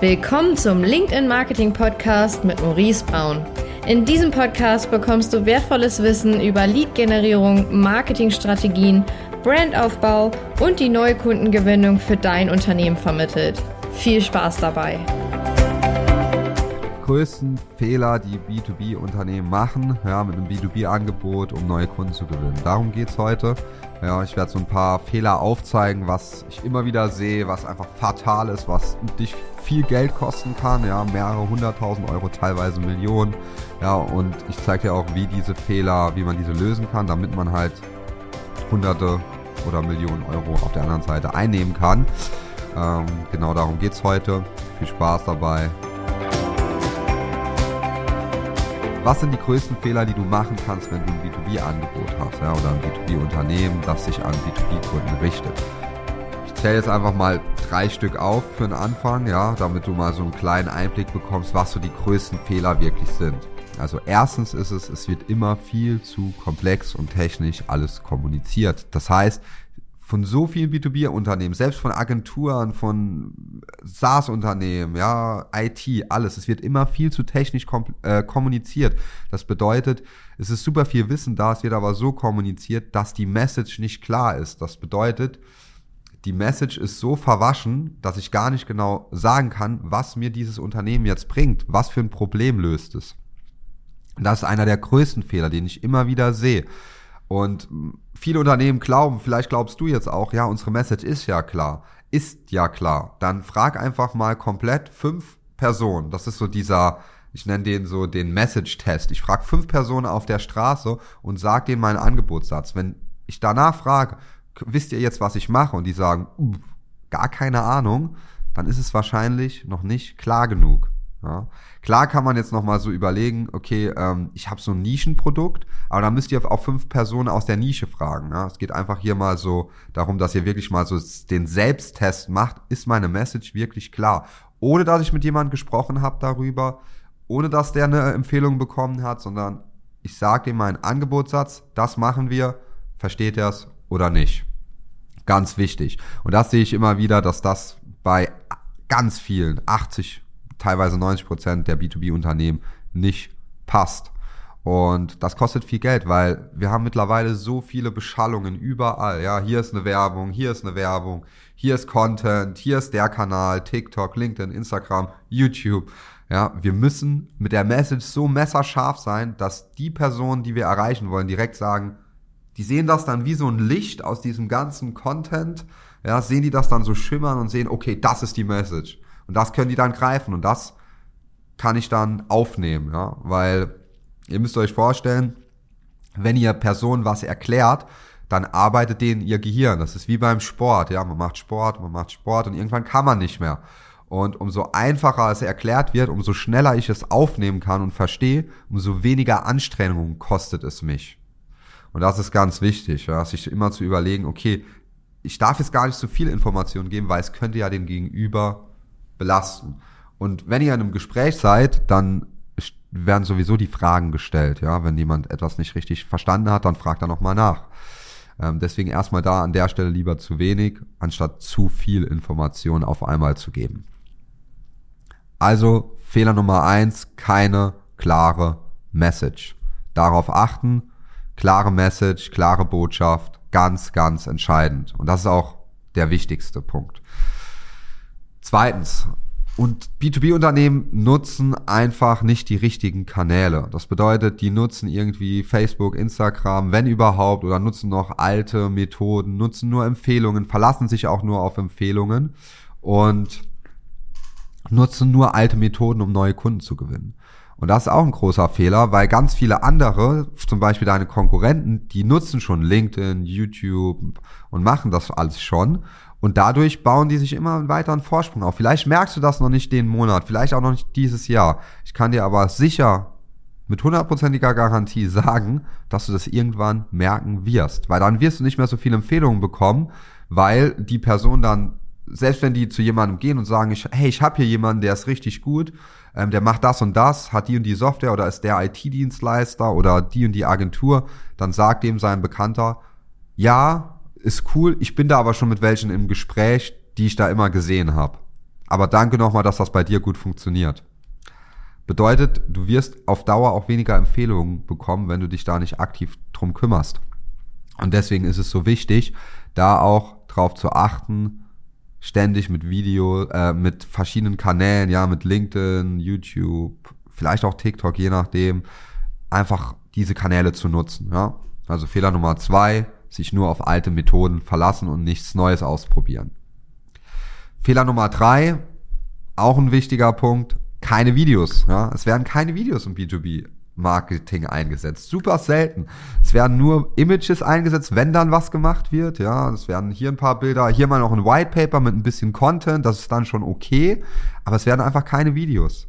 Willkommen zum LinkedIn Marketing Podcast mit Maurice Braun. In diesem Podcast bekommst du wertvolles Wissen über Lead-Generierung, Marketingstrategien, Brandaufbau und die Neukundengewinnung für dein Unternehmen vermittelt. Viel Spaß dabei! Größten Fehler, die B2B-Unternehmen machen, ja, mit einem B2B-Angebot, um neue Kunden zu gewinnen. Darum geht es heute. Ja, ich werde so ein paar Fehler aufzeigen, was ich immer wieder sehe, was einfach fatal ist, was dich viel Geld kosten kann, ja, mehrere hunderttausend Euro, teilweise Millionen. Ja, und ich zeige dir auch, wie diese Fehler, wie man diese lösen kann, damit man halt hunderte oder Millionen Euro auf der anderen Seite einnehmen kann. Ähm, genau darum geht es heute. Viel Spaß dabei. Was sind die größten Fehler, die du machen kannst, wenn du ein B2B-Angebot hast ja, oder ein B2B-Unternehmen, das sich an B2B-Kunden richtet? Ich zähle jetzt einfach mal drei Stück auf für den Anfang, ja, damit du mal so einen kleinen Einblick bekommst, was so die größten Fehler wirklich sind. Also erstens ist es, es wird immer viel zu komplex und technisch alles kommuniziert. Das heißt, von so vielen B2B-Unternehmen, selbst von Agenturen, von SaaS-Unternehmen, ja, IT, alles. Es wird immer viel zu technisch äh, kommuniziert. Das bedeutet, es ist super viel Wissen da, es wird aber so kommuniziert, dass die Message nicht klar ist. Das bedeutet, die Message ist so verwaschen, dass ich gar nicht genau sagen kann, was mir dieses Unternehmen jetzt bringt, was für ein Problem löst es. Das ist einer der größten Fehler, den ich immer wieder sehe. Und viele Unternehmen glauben, vielleicht glaubst du jetzt auch, ja, unsere Message ist ja klar. Ist ja klar. Dann frag einfach mal komplett fünf Personen. Das ist so dieser, ich nenne den so den Message-Test. Ich frage fünf Personen auf der Straße und sag denen meinen Angebotssatz. Wenn ich danach frage, wisst ihr jetzt, was ich mache? Und die sagen, gar keine Ahnung, dann ist es wahrscheinlich noch nicht klar genug. Ja. Klar kann man jetzt nochmal so überlegen, okay, ähm, ich habe so ein Nischenprodukt, aber dann müsst ihr auch fünf Personen aus der Nische fragen. Ja. Es geht einfach hier mal so darum, dass ihr wirklich mal so den Selbsttest macht, ist meine Message wirklich klar? Ohne dass ich mit jemandem gesprochen habe darüber, ohne dass der eine Empfehlung bekommen hat, sondern ich sage ihm meinen Angebotssatz, das machen wir, versteht er es oder nicht. Ganz wichtig. Und das sehe ich immer wieder, dass das bei ganz vielen, 80 teilweise 90 Prozent der B2B-Unternehmen nicht passt. Und das kostet viel Geld, weil wir haben mittlerweile so viele Beschallungen überall. Ja, hier ist eine Werbung, hier ist eine Werbung, hier ist Content, hier ist der Kanal, TikTok, LinkedIn, Instagram, YouTube. Ja, wir müssen mit der Message so messerscharf sein, dass die Personen, die wir erreichen wollen, direkt sagen, die sehen das dann wie so ein Licht aus diesem ganzen Content. Ja, sehen die das dann so schimmern und sehen, okay, das ist die Message. Und das können die dann greifen und das kann ich dann aufnehmen, ja, weil ihr müsst euch vorstellen, wenn ihr Personen was erklärt, dann arbeitet denen ihr Gehirn. Das ist wie beim Sport, ja, man macht Sport, man macht Sport und irgendwann kann man nicht mehr. Und umso einfacher es erklärt wird, umso schneller ich es aufnehmen kann und verstehe, umso weniger Anstrengung kostet es mich. Und das ist ganz wichtig, ja, sich immer zu überlegen, okay, ich darf jetzt gar nicht so viel Informationen geben, weil es könnte ja den Gegenüber belasten. Und wenn ihr in einem Gespräch seid, dann werden sowieso die Fragen gestellt. Ja, wenn jemand etwas nicht richtig verstanden hat, dann fragt er nochmal nach. Ähm, deswegen erstmal da an der Stelle lieber zu wenig, anstatt zu viel Information auf einmal zu geben. Also Fehler Nummer eins, keine klare Message. Darauf achten, klare Message, klare Botschaft, ganz, ganz entscheidend. Und das ist auch der wichtigste Punkt. Zweitens, und B2B-Unternehmen nutzen einfach nicht die richtigen Kanäle. Das bedeutet, die nutzen irgendwie Facebook, Instagram, wenn überhaupt, oder nutzen noch alte Methoden, nutzen nur Empfehlungen, verlassen sich auch nur auf Empfehlungen und nutzen nur alte Methoden, um neue Kunden zu gewinnen. Und das ist auch ein großer Fehler, weil ganz viele andere, zum Beispiel deine Konkurrenten, die nutzen schon LinkedIn, YouTube und machen das alles schon. Und dadurch bauen die sich immer einen weiteren Vorsprung auf. Vielleicht merkst du das noch nicht den Monat, vielleicht auch noch nicht dieses Jahr. Ich kann dir aber sicher mit hundertprozentiger Garantie sagen, dass du das irgendwann merken wirst. Weil dann wirst du nicht mehr so viele Empfehlungen bekommen, weil die Person dann, selbst wenn die zu jemandem gehen und sagen, ich, hey, ich habe hier jemanden, der ist richtig gut, ähm, der macht das und das, hat die und die Software oder ist der IT-Dienstleister oder die und die Agentur, dann sagt dem sein Bekannter, ja, ist cool. Ich bin da aber schon mit welchen im Gespräch, die ich da immer gesehen habe. aber danke nochmal, dass das bei dir gut funktioniert. Bedeutet, du wirst auf Dauer auch weniger Empfehlungen bekommen, wenn du dich da nicht aktiv drum kümmerst. Und deswegen ist es so wichtig, da auch drauf zu achten, ständig mit Video, äh, mit verschiedenen Kanälen, ja, mit LinkedIn, YouTube, vielleicht auch TikTok, je nachdem, einfach diese Kanäle zu nutzen, ja. Also Fehler Nummer zwei, sich nur auf alte Methoden verlassen und nichts Neues ausprobieren. Fehler Nummer drei, auch ein wichtiger Punkt, keine Videos. Ja? Es werden keine Videos im B2B. Marketing eingesetzt. Super selten. Es werden nur Images eingesetzt, wenn dann was gemacht wird. Ja, es werden hier ein paar Bilder, hier mal noch ein White Paper mit ein bisschen Content, das ist dann schon okay. Aber es werden einfach keine Videos.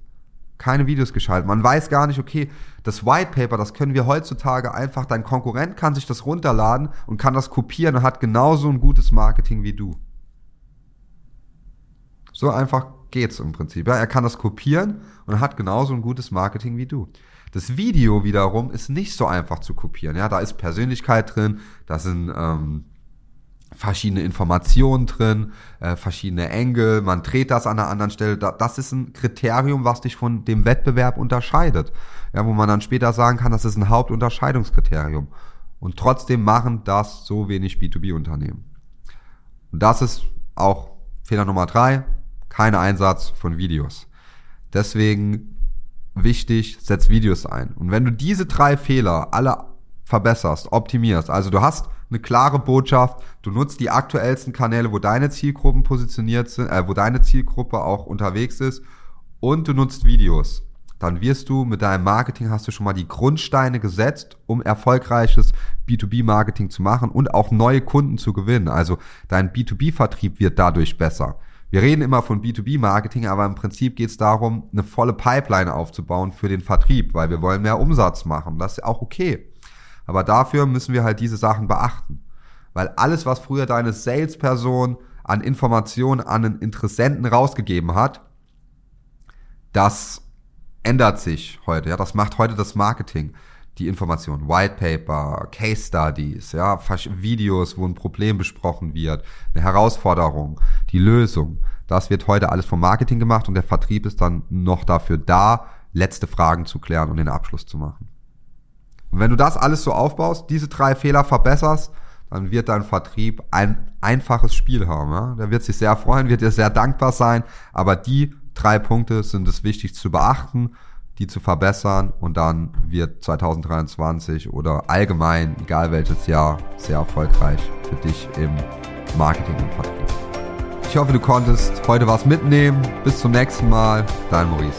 Keine Videos geschaltet. Man weiß gar nicht, okay, das White Paper, das können wir heutzutage einfach, dein Konkurrent kann sich das runterladen und kann das kopieren und hat genauso ein gutes Marketing wie du. So einfach geht's im Prinzip. Ja, er kann das kopieren und hat genauso ein gutes Marketing wie du. Das Video wiederum ist nicht so einfach zu kopieren. Ja, da ist Persönlichkeit drin, da sind ähm, verschiedene Informationen drin, äh, verschiedene Engel, man dreht das an einer anderen Stelle. Da, das ist ein Kriterium, was dich von dem Wettbewerb unterscheidet. Ja, wo man dann später sagen kann, das ist ein Hauptunterscheidungskriterium. Und trotzdem machen das so wenig B2B-Unternehmen. Und das ist auch Fehler Nummer drei kein Einsatz von Videos. Deswegen wichtig, setz Videos ein. Und wenn du diese drei Fehler alle verbesserst, optimierst, also du hast eine klare Botschaft, du nutzt die aktuellsten Kanäle, wo deine Zielgruppen positioniert sind, äh, wo deine Zielgruppe auch unterwegs ist und du nutzt Videos, dann wirst du mit deinem Marketing hast du schon mal die Grundsteine gesetzt, um erfolgreiches B2B-Marketing zu machen und auch neue Kunden zu gewinnen. Also dein B2B-Vertrieb wird dadurch besser. Wir reden immer von B2B-Marketing, aber im Prinzip geht es darum, eine volle Pipeline aufzubauen für den Vertrieb, weil wir wollen mehr Umsatz machen. Das ist auch okay. Aber dafür müssen wir halt diese Sachen beachten. Weil alles, was früher deine Salesperson an Informationen an einen Interessenten rausgegeben hat, das ändert sich heute. Ja, das macht heute das Marketing die Informationen, White Paper, Case Studies, ja, Videos, wo ein Problem besprochen wird, eine Herausforderung, die Lösung. Das wird heute alles vom Marketing gemacht und der Vertrieb ist dann noch dafür da, letzte Fragen zu klären und den Abschluss zu machen. Und wenn du das alles so aufbaust, diese drei Fehler verbesserst, dann wird dein Vertrieb ein einfaches Spiel haben. Ja? Der wird sich sehr freuen, wird dir sehr dankbar sein, aber die drei Punkte sind es wichtig zu beachten die zu verbessern und dann wird 2023 oder allgemein, egal welches Jahr, sehr erfolgreich für dich im Marketing und Vertrieb. Ich hoffe, du konntest heute was mitnehmen. Bis zum nächsten Mal. Dein Maurice.